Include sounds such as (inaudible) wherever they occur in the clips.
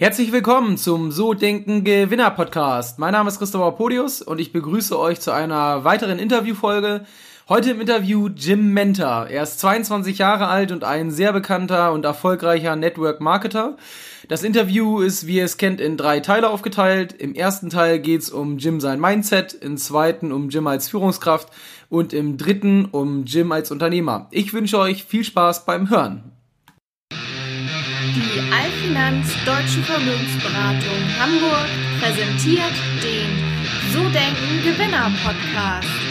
Herzlich willkommen zum So Denken Gewinner Podcast. Mein Name ist Christopher Podius und ich begrüße euch zu einer weiteren Interviewfolge. Heute im Interview Jim Mentor. Er ist 22 Jahre alt und ein sehr bekannter und erfolgreicher Network Marketer. Das Interview ist, wie ihr es kennt, in drei Teile aufgeteilt. Im ersten Teil geht's um Jim sein Mindset, im zweiten um Jim als Führungskraft und im dritten um Jim als Unternehmer. Ich wünsche euch viel Spaß beim Hören. Allfinanz Deutsche Vermögensberatung Hamburg präsentiert den So Denken Gewinner Podcast.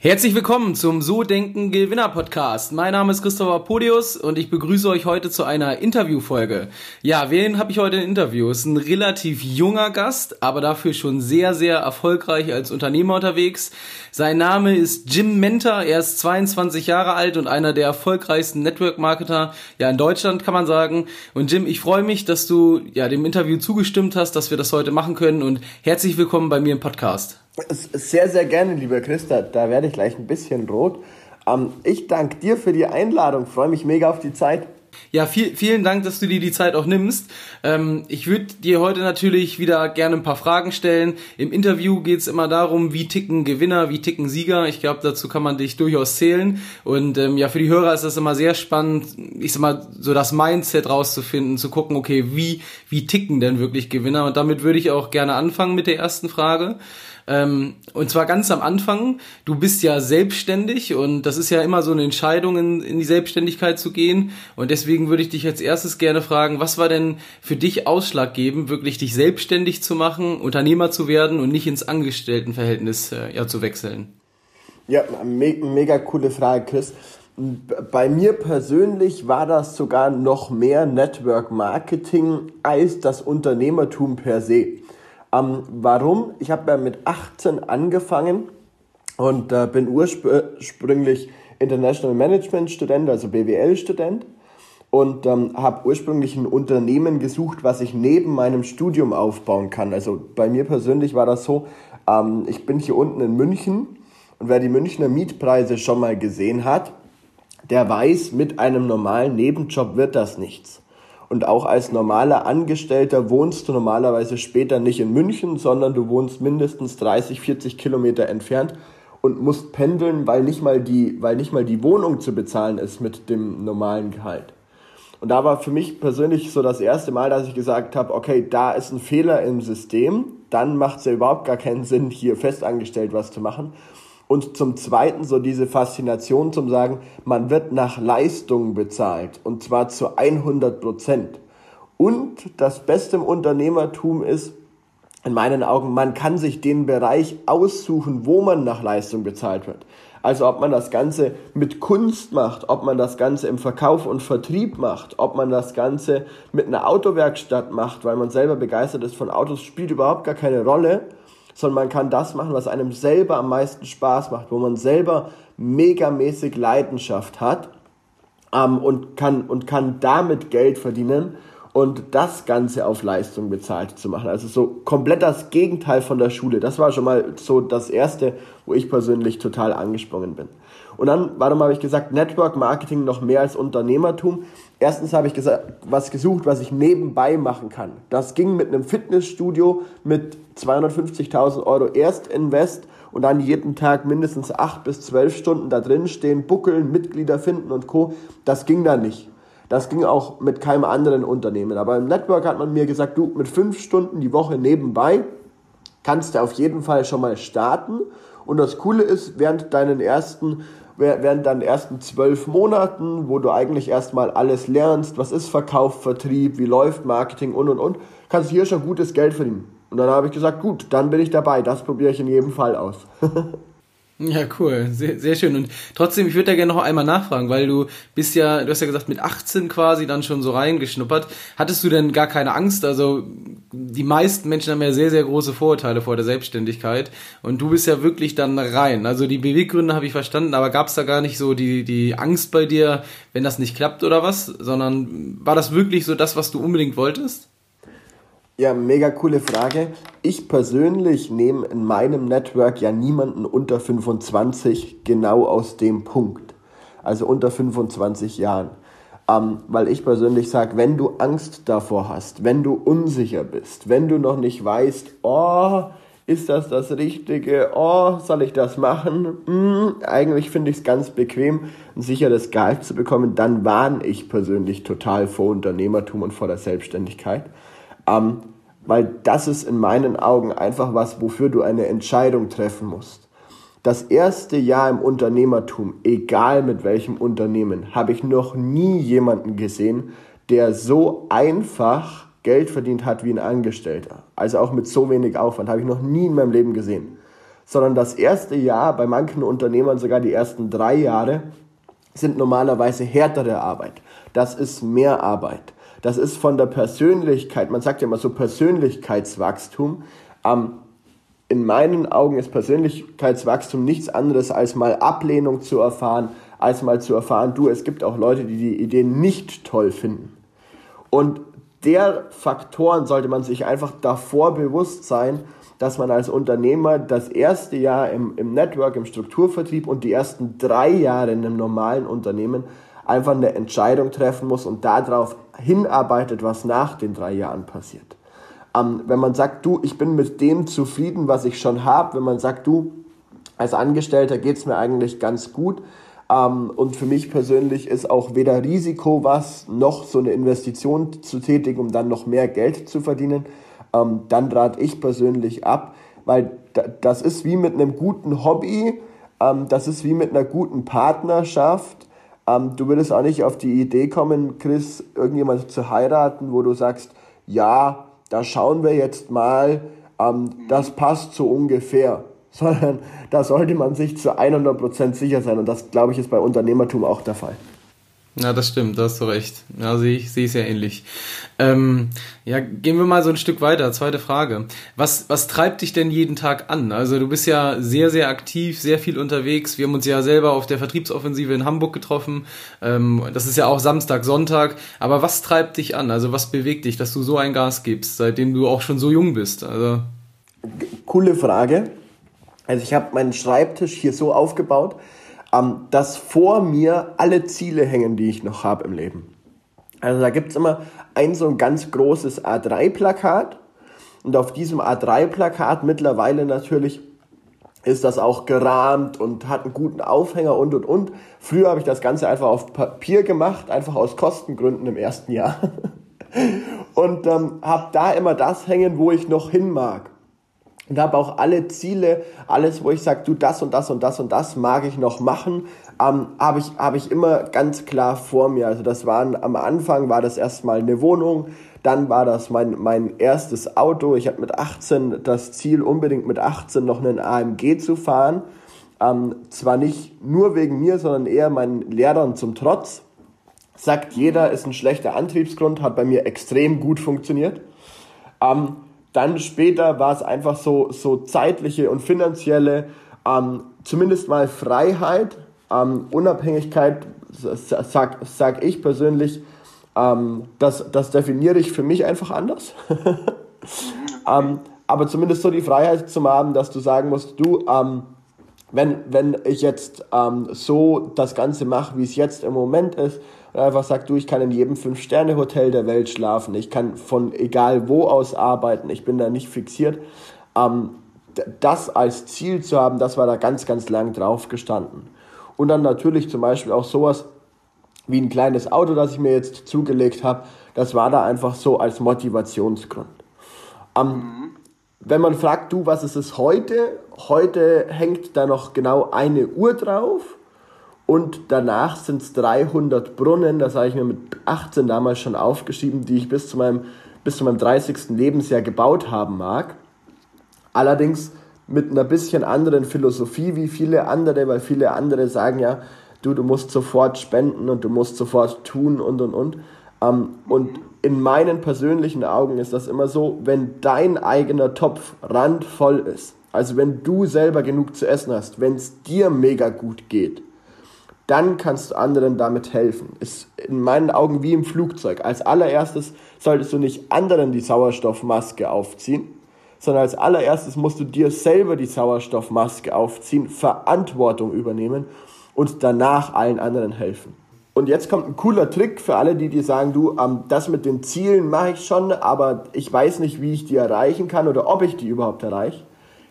Herzlich willkommen zum So Denken Gewinner Podcast. Mein Name ist Christopher Podius und ich begrüße euch heute zu einer Interviewfolge. Ja, wen habe ich heute im Interview? Ist ein relativ junger Gast, aber dafür schon sehr, sehr erfolgreich als Unternehmer unterwegs. Sein Name ist Jim Mentor. Er ist 22 Jahre alt und einer der erfolgreichsten Network Marketer ja in Deutschland, kann man sagen. Und Jim, ich freue mich, dass du ja dem Interview zugestimmt hast, dass wir das heute machen können und herzlich willkommen bei mir im Podcast. Sehr, sehr gerne, lieber Christa. Da werde ich gleich ein bisschen rot. Ähm, ich danke dir für die Einladung. Freue mich mega auf die Zeit. Ja, viel, vielen Dank, dass du dir die Zeit auch nimmst. Ähm, ich würde dir heute natürlich wieder gerne ein paar Fragen stellen. Im Interview geht es immer darum, wie ticken Gewinner, wie ticken Sieger. Ich glaube, dazu kann man dich durchaus zählen. Und ähm, ja, für die Hörer ist das immer sehr spannend, ich sag mal, so das Mindset rauszufinden, zu gucken, okay, wie, wie ticken denn wirklich Gewinner? Und damit würde ich auch gerne anfangen mit der ersten Frage. Ähm, und zwar ganz am Anfang. Du bist ja selbstständig und das ist ja immer so eine Entscheidung, in, in die Selbstständigkeit zu gehen. Und deswegen würde ich dich als erstes gerne fragen, was war denn für dich ausschlaggebend, wirklich dich selbstständig zu machen, Unternehmer zu werden und nicht ins Angestelltenverhältnis äh, ja, zu wechseln? Ja, me mega coole Frage, Chris. Bei mir persönlich war das sogar noch mehr Network Marketing als das Unternehmertum per se. Ähm, warum? Ich habe ja mit 18 angefangen und äh, bin ursprünglich International Management Student, also BWL Student und ähm, habe ursprünglich ein Unternehmen gesucht, was ich neben meinem Studium aufbauen kann. Also bei mir persönlich war das so, ähm, ich bin hier unten in München und wer die Münchner Mietpreise schon mal gesehen hat, der weiß, mit einem normalen Nebenjob wird das nichts. Und auch als normaler Angestellter wohnst du normalerweise später nicht in München, sondern du wohnst mindestens 30, 40 Kilometer entfernt und musst pendeln, weil nicht mal die, weil nicht mal die Wohnung zu bezahlen ist mit dem normalen Gehalt. Und da war für mich persönlich so das erste Mal, dass ich gesagt habe, okay, da ist ein Fehler im System, dann macht es ja überhaupt gar keinen Sinn, hier festangestellt was zu machen. Und zum Zweiten so diese Faszination zum Sagen, man wird nach Leistung bezahlt und zwar zu 100 Prozent. Und das Beste im Unternehmertum ist, in meinen Augen, man kann sich den Bereich aussuchen, wo man nach Leistung bezahlt wird. Also ob man das Ganze mit Kunst macht, ob man das Ganze im Verkauf und Vertrieb macht, ob man das Ganze mit einer Autowerkstatt macht, weil man selber begeistert ist von Autos, spielt überhaupt gar keine Rolle sondern man kann das machen, was einem selber am meisten Spaß macht, wo man selber megamäßig Leidenschaft hat ähm, und, kann, und kann damit Geld verdienen und das Ganze auf Leistung bezahlt zu machen. Also so komplett das Gegenteil von der Schule. Das war schon mal so das Erste, wo ich persönlich total angesprungen bin. Und dann, warum habe ich gesagt, Network Marketing noch mehr als Unternehmertum? Erstens habe ich gesagt, was gesucht, was ich nebenbei machen kann. Das ging mit einem Fitnessstudio mit 250.000 Euro Erstinvest und dann jeden Tag mindestens acht bis zwölf Stunden da drin stehen, buckeln, Mitglieder finden und Co. Das ging da nicht. Das ging auch mit keinem anderen Unternehmen. Aber im Network hat man mir gesagt, du mit fünf Stunden die Woche nebenbei kannst du auf jeden Fall schon mal starten. Und das Coole ist, während deinen ersten während deinen ersten zwölf Monaten, wo du eigentlich erstmal alles lernst, was ist Verkauf, Vertrieb, wie läuft Marketing und und und, kannst du hier schon gutes Geld verdienen. Und dann habe ich gesagt, gut, dann bin ich dabei, das probiere ich in jedem Fall aus. (laughs) Ja, cool, sehr, sehr schön. Und trotzdem, ich würde da gerne noch einmal nachfragen, weil du bist ja, du hast ja gesagt, mit 18 quasi dann schon so reingeschnuppert. Hattest du denn gar keine Angst? Also die meisten Menschen haben ja sehr, sehr große Vorurteile vor der Selbstständigkeit. Und du bist ja wirklich dann rein. Also die Beweggründe habe ich verstanden, aber gab es da gar nicht so die, die Angst bei dir, wenn das nicht klappt oder was? Sondern war das wirklich so das, was du unbedingt wolltest? Ja, mega coole Frage. Ich persönlich nehme in meinem Network ja niemanden unter 25 genau aus dem Punkt. Also unter 25 Jahren. Ähm, weil ich persönlich sage, wenn du Angst davor hast, wenn du unsicher bist, wenn du noch nicht weißt, oh, ist das das Richtige? Oh, soll ich das machen? Hm, eigentlich finde ich es ganz bequem, ein sicheres Gehalt zu bekommen. Dann warne ich persönlich total vor Unternehmertum und vor der Selbstständigkeit. Ähm, weil das ist in meinen Augen einfach was, wofür du eine Entscheidung treffen musst. Das erste Jahr im Unternehmertum, egal mit welchem Unternehmen, habe ich noch nie jemanden gesehen, der so einfach Geld verdient hat wie ein Angestellter. Also auch mit so wenig Aufwand, habe ich noch nie in meinem Leben gesehen. Sondern das erste Jahr, bei manchen Unternehmern sogar die ersten drei Jahre, sind normalerweise härtere Arbeit. Das ist mehr Arbeit. Das ist von der Persönlichkeit, man sagt ja immer so Persönlichkeitswachstum. Ähm, in meinen Augen ist Persönlichkeitswachstum nichts anderes als mal Ablehnung zu erfahren, als mal zu erfahren, du, es gibt auch Leute, die die Ideen nicht toll finden. Und der Faktoren sollte man sich einfach davor bewusst sein, dass man als Unternehmer das erste Jahr im, im Network, im Strukturvertrieb und die ersten drei Jahre in einem normalen Unternehmen einfach eine Entscheidung treffen muss und darauf hinarbeitet, was nach den drei Jahren passiert. Ähm, wenn man sagt, du, ich bin mit dem zufrieden, was ich schon habe, wenn man sagt, du, als Angestellter geht es mir eigentlich ganz gut, ähm, und für mich persönlich ist auch weder Risiko was, noch so eine Investition zu tätigen, um dann noch mehr Geld zu verdienen. Ähm, dann rate ich persönlich ab, weil das ist wie mit einem guten Hobby, das ist wie mit einer guten Partnerschaft ähm, du würdest auch nicht auf die Idee kommen, Chris, irgendjemand zu heiraten, wo du sagst, ja, da schauen wir jetzt mal, ähm, das passt so ungefähr. (laughs) Sondern da sollte man sich zu 100% sicher sein. Und das, glaube ich, ist bei Unternehmertum auch der Fall. Ja, das stimmt, da hast du recht. Ja, sehe ich, sehe ich sehr ähnlich. Ähm, ja, gehen wir mal so ein Stück weiter. Zweite Frage. Was, was treibt dich denn jeden Tag an? Also du bist ja sehr, sehr aktiv, sehr viel unterwegs. Wir haben uns ja selber auf der Vertriebsoffensive in Hamburg getroffen. Ähm, das ist ja auch Samstag, Sonntag. Aber was treibt dich an? Also was bewegt dich, dass du so ein Gas gibst, seitdem du auch schon so jung bist? Also Coole Frage. Also ich habe meinen Schreibtisch hier so aufgebaut, dass vor mir alle Ziele hängen, die ich noch habe im Leben. Also da gibt es immer ein so ein ganz großes A3-Plakat und auf diesem A3-Plakat mittlerweile natürlich ist das auch gerahmt und hat einen guten Aufhänger und und und. Früher habe ich das Ganze einfach auf Papier gemacht, einfach aus Kostengründen im ersten Jahr. (laughs) und ähm, habe da immer das hängen, wo ich noch hin mag und habe auch alle Ziele, alles, wo ich sage, du das und das und das und das mag ich noch machen, ähm, habe ich, hab ich immer ganz klar vor mir. Also das waren am Anfang war das erstmal eine Wohnung, dann war das mein, mein erstes Auto. Ich hatte mit 18 das Ziel, unbedingt mit 18 noch einen AMG zu fahren. Ähm, zwar nicht nur wegen mir, sondern eher meinen Lehrern zum Trotz. Sagt jeder, ist ein schlechter Antriebsgrund, hat bei mir extrem gut funktioniert. Ähm, dann später war es einfach so, so zeitliche und finanzielle, ähm, zumindest mal Freiheit, ähm, Unabhängigkeit, sag, sag ich persönlich, ähm, das, das definiere ich für mich einfach anders. (laughs) ähm, aber zumindest so die Freiheit zu haben, dass du sagen musst, du, ähm, wenn, wenn ich jetzt ähm, so das Ganze mache, wie es jetzt im Moment ist, und einfach sagt, du, ich kann in jedem Fünf-Sterne-Hotel der Welt schlafen, ich kann von egal wo aus arbeiten, ich bin da nicht fixiert. Ähm, das als Ziel zu haben, das war da ganz, ganz lang drauf gestanden. Und dann natürlich zum Beispiel auch sowas wie ein kleines Auto, das ich mir jetzt zugelegt habe, das war da einfach so als Motivationsgrund. Ähm. Wenn man fragt, du, was ist es heute? Heute hängt da noch genau eine Uhr drauf und danach sind es 300 Brunnen, das habe ich mir mit 18 damals schon aufgeschrieben, die ich bis zu meinem, bis zu meinem 30. Lebensjahr gebaut haben mag. Allerdings mit einer bisschen anderen Philosophie wie viele andere, weil viele andere sagen ja, du, du musst sofort spenden und du musst sofort tun und und und. Ähm, und in meinen persönlichen Augen ist das immer so, wenn dein eigener Topf randvoll ist, also wenn du selber genug zu essen hast, wenn es dir mega gut geht, dann kannst du anderen damit helfen. Ist in meinen Augen wie im Flugzeug. Als allererstes solltest du nicht anderen die Sauerstoffmaske aufziehen, sondern als allererstes musst du dir selber die Sauerstoffmaske aufziehen, Verantwortung übernehmen und danach allen anderen helfen. Und jetzt kommt ein cooler Trick für alle, die dir sagen, du, ähm, das mit den Zielen mache ich schon, aber ich weiß nicht, wie ich die erreichen kann oder ob ich die überhaupt erreiche.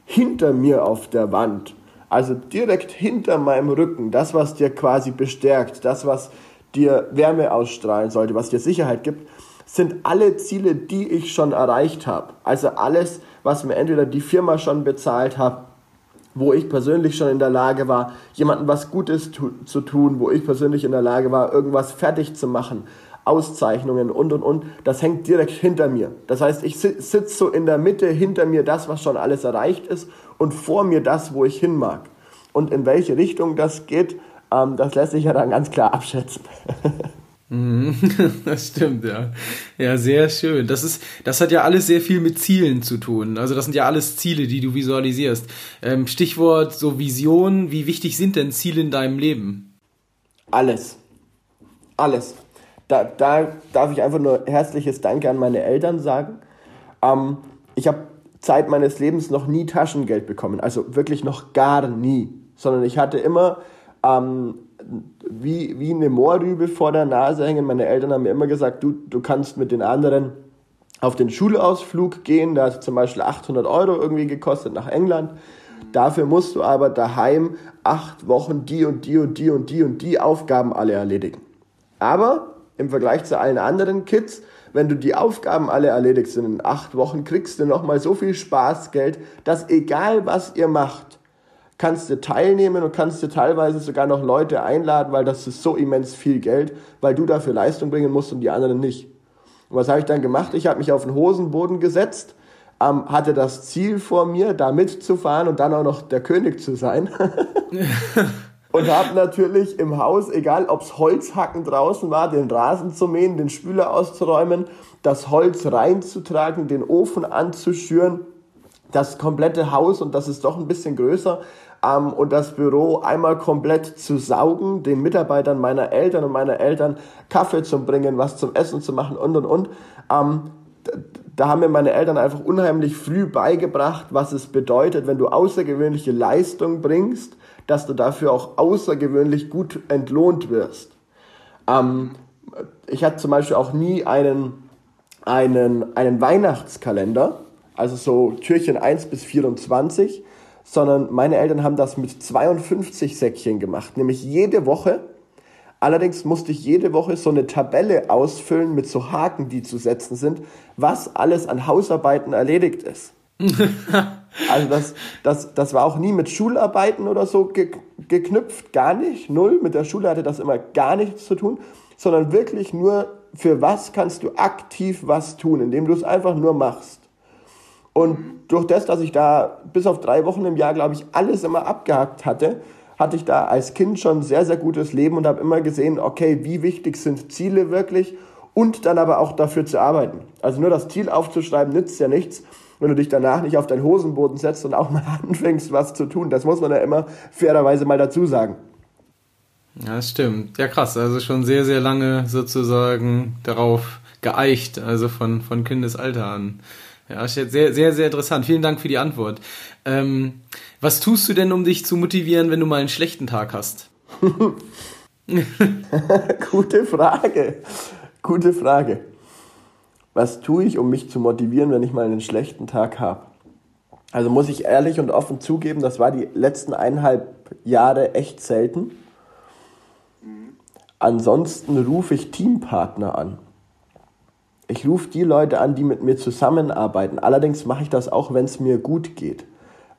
Hinter mir auf der Wand also direkt hinter meinem Rücken, das, was dir quasi bestärkt, das, was dir Wärme ausstrahlen sollte, was dir Sicherheit gibt, sind alle Ziele, die ich schon erreicht habe. Also alles, was mir entweder die Firma schon bezahlt hat, wo ich persönlich schon in der Lage war, jemandem was Gutes tu zu tun, wo ich persönlich in der Lage war, irgendwas fertig zu machen, Auszeichnungen und und und, das hängt direkt hinter mir. Das heißt, ich sitze so in der Mitte hinter mir das, was schon alles erreicht ist und vor mir das, wo ich hin mag. Und in welche Richtung das geht, ähm, das lässt sich ja dann ganz klar abschätzen. (laughs) Mhm. (laughs) das stimmt, ja. Ja, sehr schön. Das ist, das hat ja alles sehr viel mit Zielen zu tun. Also das sind ja alles Ziele, die du visualisierst. Ähm, Stichwort so Vision. Wie wichtig sind denn Ziele in deinem Leben? Alles. Alles. Da, da darf ich einfach nur herzliches Danke an meine Eltern sagen. Ähm, ich habe Zeit meines Lebens noch nie Taschengeld bekommen. Also wirklich noch gar nie. Sondern ich hatte immer ähm, wie, wie eine Moorrübe vor der Nase hängen. Meine Eltern haben mir immer gesagt, du, du kannst mit den anderen auf den Schulausflug gehen. Da hat zum Beispiel 800 Euro irgendwie gekostet nach England. Dafür musst du aber daheim acht Wochen die und die und die und die und die Aufgaben alle erledigen. Aber im Vergleich zu allen anderen Kids wenn du die Aufgaben alle erledigst in acht Wochen, kriegst du nochmal so viel Spaßgeld, dass egal was ihr macht, kannst du teilnehmen und kannst du teilweise sogar noch Leute einladen, weil das ist so immens viel Geld, weil du dafür Leistung bringen musst und die anderen nicht. Und was habe ich dann gemacht? Ich habe mich auf den Hosenboden gesetzt, ähm, hatte das Ziel vor mir, da mitzufahren und dann auch noch der König zu sein. (laughs) (laughs) und habe natürlich im Haus, egal ob's Holzhacken draußen war, den Rasen zu mähen, den Spüler auszuräumen, das Holz reinzutragen, den Ofen anzuschüren, das komplette Haus, und das ist doch ein bisschen größer, ähm, und das Büro einmal komplett zu saugen, den Mitarbeitern meiner Eltern und meiner Eltern Kaffee zu bringen, was zum Essen zu machen und und und. Ähm, da haben mir meine Eltern einfach unheimlich früh beigebracht, was es bedeutet, wenn du außergewöhnliche Leistung bringst, dass du dafür auch außergewöhnlich gut entlohnt wirst. Ähm, ich hatte zum Beispiel auch nie einen, einen, einen Weihnachtskalender, also so Türchen 1 bis 24, sondern meine Eltern haben das mit 52 Säckchen gemacht, nämlich jede Woche. Allerdings musste ich jede Woche so eine Tabelle ausfüllen mit so Haken, die zu setzen sind, was alles an Hausarbeiten erledigt ist. (laughs) Also das, das, das war auch nie mit Schularbeiten oder so ge geknüpft, gar nicht, null. Mit der Schule hatte das immer gar nichts zu tun, sondern wirklich nur, für was kannst du aktiv was tun, indem du es einfach nur machst. Und durch das, dass ich da bis auf drei Wochen im Jahr, glaube ich, alles immer abgehakt hatte, hatte ich da als Kind schon sehr, sehr gutes Leben und habe immer gesehen, okay, wie wichtig sind Ziele wirklich und dann aber auch dafür zu arbeiten. Also nur das Ziel aufzuschreiben nützt ja nichts, wenn du dich danach nicht auf deinen Hosenboden setzt und auch mal (laughs) anfängst, was zu tun. Das muss man ja immer fairerweise mal dazu sagen. Ja, das stimmt. Ja, krass. Also schon sehr, sehr lange sozusagen darauf geeicht, also von, von Kindesalter an. Ja, sehr, sehr, sehr interessant. Vielen Dank für die Antwort. Ähm, was tust du denn, um dich zu motivieren, wenn du mal einen schlechten Tag hast? (laughs) (laughs) Gute Frage. Gute Frage was tue ich, um mich zu motivieren, wenn ich mal einen schlechten Tag habe? Also muss ich ehrlich und offen zugeben, das war die letzten eineinhalb Jahre echt selten. Ansonsten rufe ich Teampartner an. Ich rufe die Leute an, die mit mir zusammenarbeiten. Allerdings mache ich das auch, wenn es mir gut geht.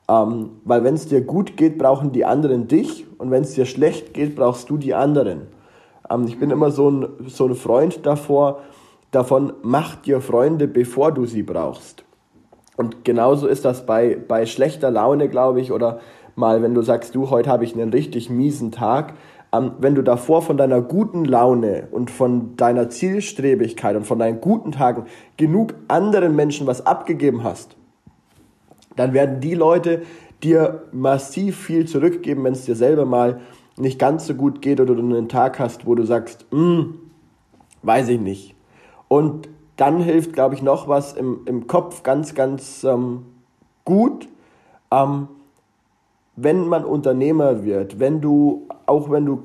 Ähm, weil wenn es dir gut geht, brauchen die anderen dich und wenn es dir schlecht geht, brauchst du die anderen. Ähm, ich bin immer so ein, so ein Freund davor, davon, mach dir Freunde, bevor du sie brauchst. Und genauso ist das bei, bei schlechter Laune, glaube ich, oder mal, wenn du sagst, du, heute habe ich einen richtig miesen Tag, ähm, wenn du davor von deiner guten Laune und von deiner Zielstrebigkeit und von deinen guten Tagen genug anderen Menschen was abgegeben hast, dann werden die Leute dir massiv viel zurückgeben, wenn es dir selber mal nicht ganz so gut geht oder du einen Tag hast, wo du sagst, hm, weiß ich nicht. Und dann hilft, glaube ich, noch was im, im Kopf ganz, ganz ähm, gut. Ähm, wenn man Unternehmer wird, wenn du, auch wenn du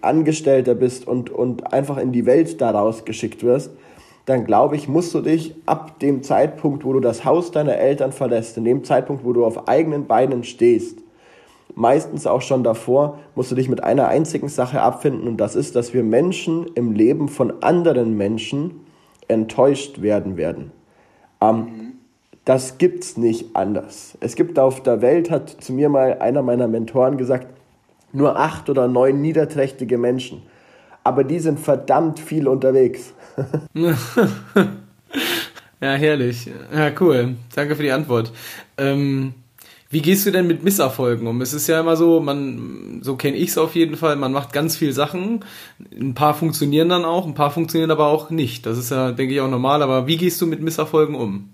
Angestellter bist und, und einfach in die Welt daraus geschickt wirst, dann glaube ich, musst du dich ab dem Zeitpunkt, wo du das Haus deiner Eltern verlässt, in dem Zeitpunkt, wo du auf eigenen Beinen stehst, meistens auch schon davor, musst du dich mit einer einzigen Sache abfinden und das ist, dass wir Menschen im Leben von anderen Menschen enttäuscht werden werden. Ähm, das gibt's nicht anders. Es gibt auf der Welt, hat zu mir mal einer meiner Mentoren gesagt, nur acht oder neun niederträchtige Menschen. Aber die sind verdammt viel unterwegs. (laughs) ja, herrlich. Ja, cool. Danke für die Antwort. Ähm, wie gehst du denn mit Misserfolgen um? Es ist ja immer so, man, so kenne ich es auf jeden Fall, man macht ganz viel Sachen. Ein paar funktionieren dann auch, ein paar funktionieren aber auch nicht. Das ist ja, denke ich, auch normal. Aber wie gehst du mit Misserfolgen um?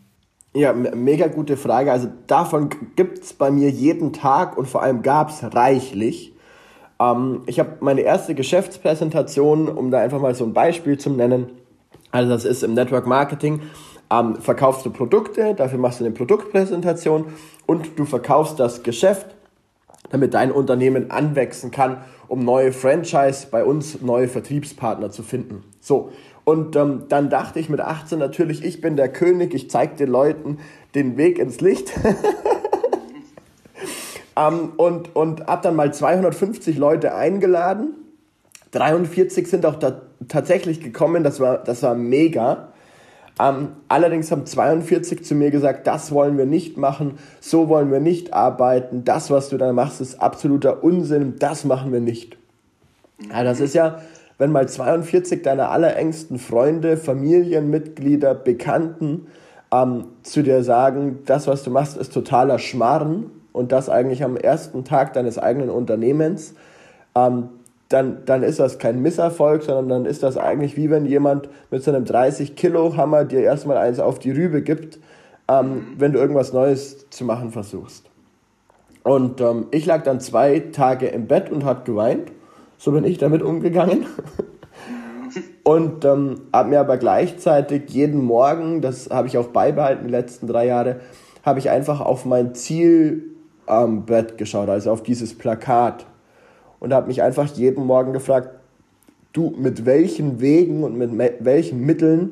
Ja, mega gute Frage. Also davon gibt es bei mir jeden Tag und vor allem gab es reichlich. Ähm, ich habe meine erste Geschäftspräsentation, um da einfach mal so ein Beispiel zu nennen. Also das ist im Network Marketing. Ähm, verkaufst du Produkte, dafür machst du eine Produktpräsentation und du verkaufst das Geschäft, damit dein Unternehmen anwachsen kann, um neue Franchise bei uns, neue Vertriebspartner zu finden. So, und ähm, dann dachte ich mit 18 natürlich, ich bin der König, ich zeige den Leuten den Weg ins Licht. (laughs) ähm, und und habe dann mal 250 Leute eingeladen. 43 sind auch tatsächlich gekommen, das war, das war mega. Ähm, allerdings haben 42 zu mir gesagt, das wollen wir nicht machen, so wollen wir nicht arbeiten, das, was du da machst, ist absoluter Unsinn, das machen wir nicht. Ja, das ist ja wenn mal 42 deiner allerengsten Freunde, Familienmitglieder, Bekannten ähm, zu dir sagen, das, was du machst, ist totaler Schmarren und das eigentlich am ersten Tag deines eigenen Unternehmens, ähm, dann, dann ist das kein Misserfolg, sondern dann ist das eigentlich wie wenn jemand mit seinem 30-Kilo-Hammer dir erstmal eins auf die Rübe gibt, ähm, wenn du irgendwas Neues zu machen versuchst. Und ähm, ich lag dann zwei Tage im Bett und habe geweint so bin ich damit umgegangen. (laughs) Und ähm, habe mir aber gleichzeitig jeden Morgen, das habe ich auch beibehalten die letzten drei Jahre, habe ich einfach auf mein Zielbrett ähm, geschaut, also auf dieses Plakat. Und habe mich einfach jeden Morgen gefragt, du, mit welchen Wegen und mit welchen Mitteln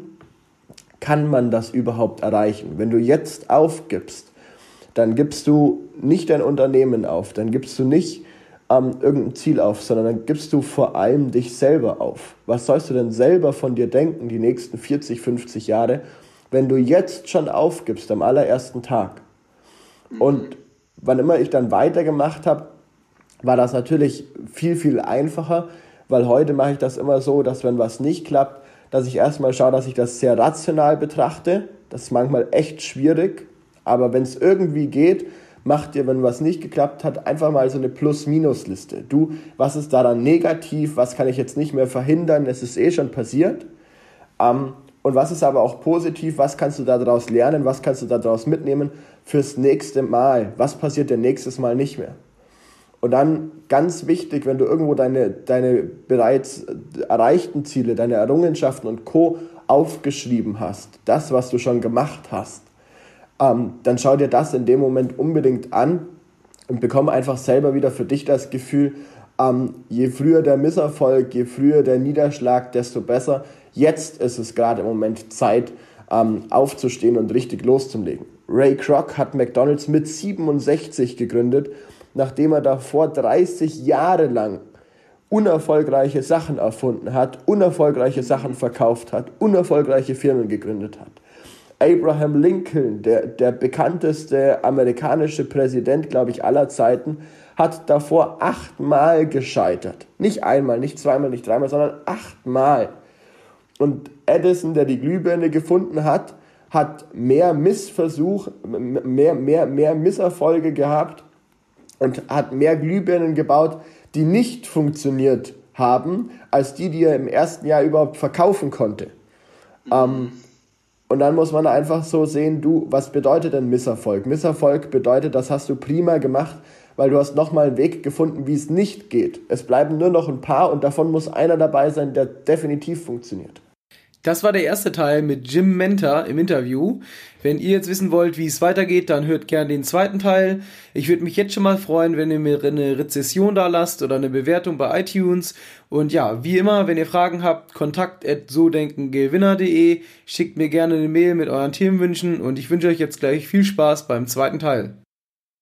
kann man das überhaupt erreichen? Wenn du jetzt aufgibst, dann gibst du nicht dein Unternehmen auf, dann gibst du nicht ähm, irgendein Ziel auf, sondern dann gibst du vor allem dich selber auf. Was sollst du denn selber von dir denken die nächsten 40, 50 Jahre, wenn du jetzt schon aufgibst am allerersten Tag? Und wann immer ich dann weitergemacht habe, war das natürlich viel, viel einfacher, weil heute mache ich das immer so, dass wenn was nicht klappt, dass ich erstmal schaue, dass ich das sehr rational betrachte. Das ist manchmal echt schwierig, aber wenn es irgendwie geht, mach dir, wenn was nicht geklappt hat, einfach mal so eine Plus-Minus-Liste. Du, was ist daran negativ, was kann ich jetzt nicht mehr verhindern, es ist eh schon passiert. Ähm, und was ist aber auch positiv, was kannst du daraus lernen, was kannst du daraus mitnehmen fürs nächste Mal, was passiert dir nächstes Mal nicht mehr. Und dann ganz wichtig, wenn du irgendwo deine, deine bereits erreichten Ziele, deine Errungenschaften und Co aufgeschrieben hast, das, was du schon gemacht hast, ähm, dann schau dir das in dem Moment unbedingt an und bekomme einfach selber wieder für dich das Gefühl, ähm, je früher der Misserfolg, je früher der Niederschlag, desto besser. Jetzt ist es gerade im Moment Zeit, ähm, aufzustehen und richtig loszulegen. Ray Kroc hat McDonald's mit 67 gegründet, nachdem er davor 30 Jahre lang unerfolgreiche Sachen erfunden hat, unerfolgreiche Sachen verkauft hat, unerfolgreiche Firmen gegründet hat. Abraham Lincoln, der, der bekannteste amerikanische Präsident, glaube ich, aller Zeiten, hat davor achtmal gescheitert. Nicht einmal, nicht zweimal, nicht dreimal, sondern achtmal. Und Edison, der die Glühbirne gefunden hat, hat mehr Missversuch, mehr, mehr, mehr Misserfolge gehabt und hat mehr Glühbirnen gebaut, die nicht funktioniert haben, als die, die er im ersten Jahr überhaupt verkaufen konnte. Ähm, und dann muss man einfach so sehen, du, was bedeutet denn Misserfolg? Misserfolg bedeutet, das hast du prima gemacht, weil du hast nochmal einen Weg gefunden, wie es nicht geht. Es bleiben nur noch ein paar und davon muss einer dabei sein, der definitiv funktioniert. Das war der erste Teil mit Jim Mentor im Interview. Wenn ihr jetzt wissen wollt, wie es weitergeht, dann hört gerne den zweiten Teil. Ich würde mich jetzt schon mal freuen, wenn ihr mir eine Rezession da lasst oder eine Bewertung bei iTunes. Und ja, wie immer, wenn ihr Fragen habt, kontakt at sodenkengewinner.de. Schickt mir gerne eine Mail mit euren Themenwünschen und ich wünsche euch jetzt gleich viel Spaß beim zweiten Teil.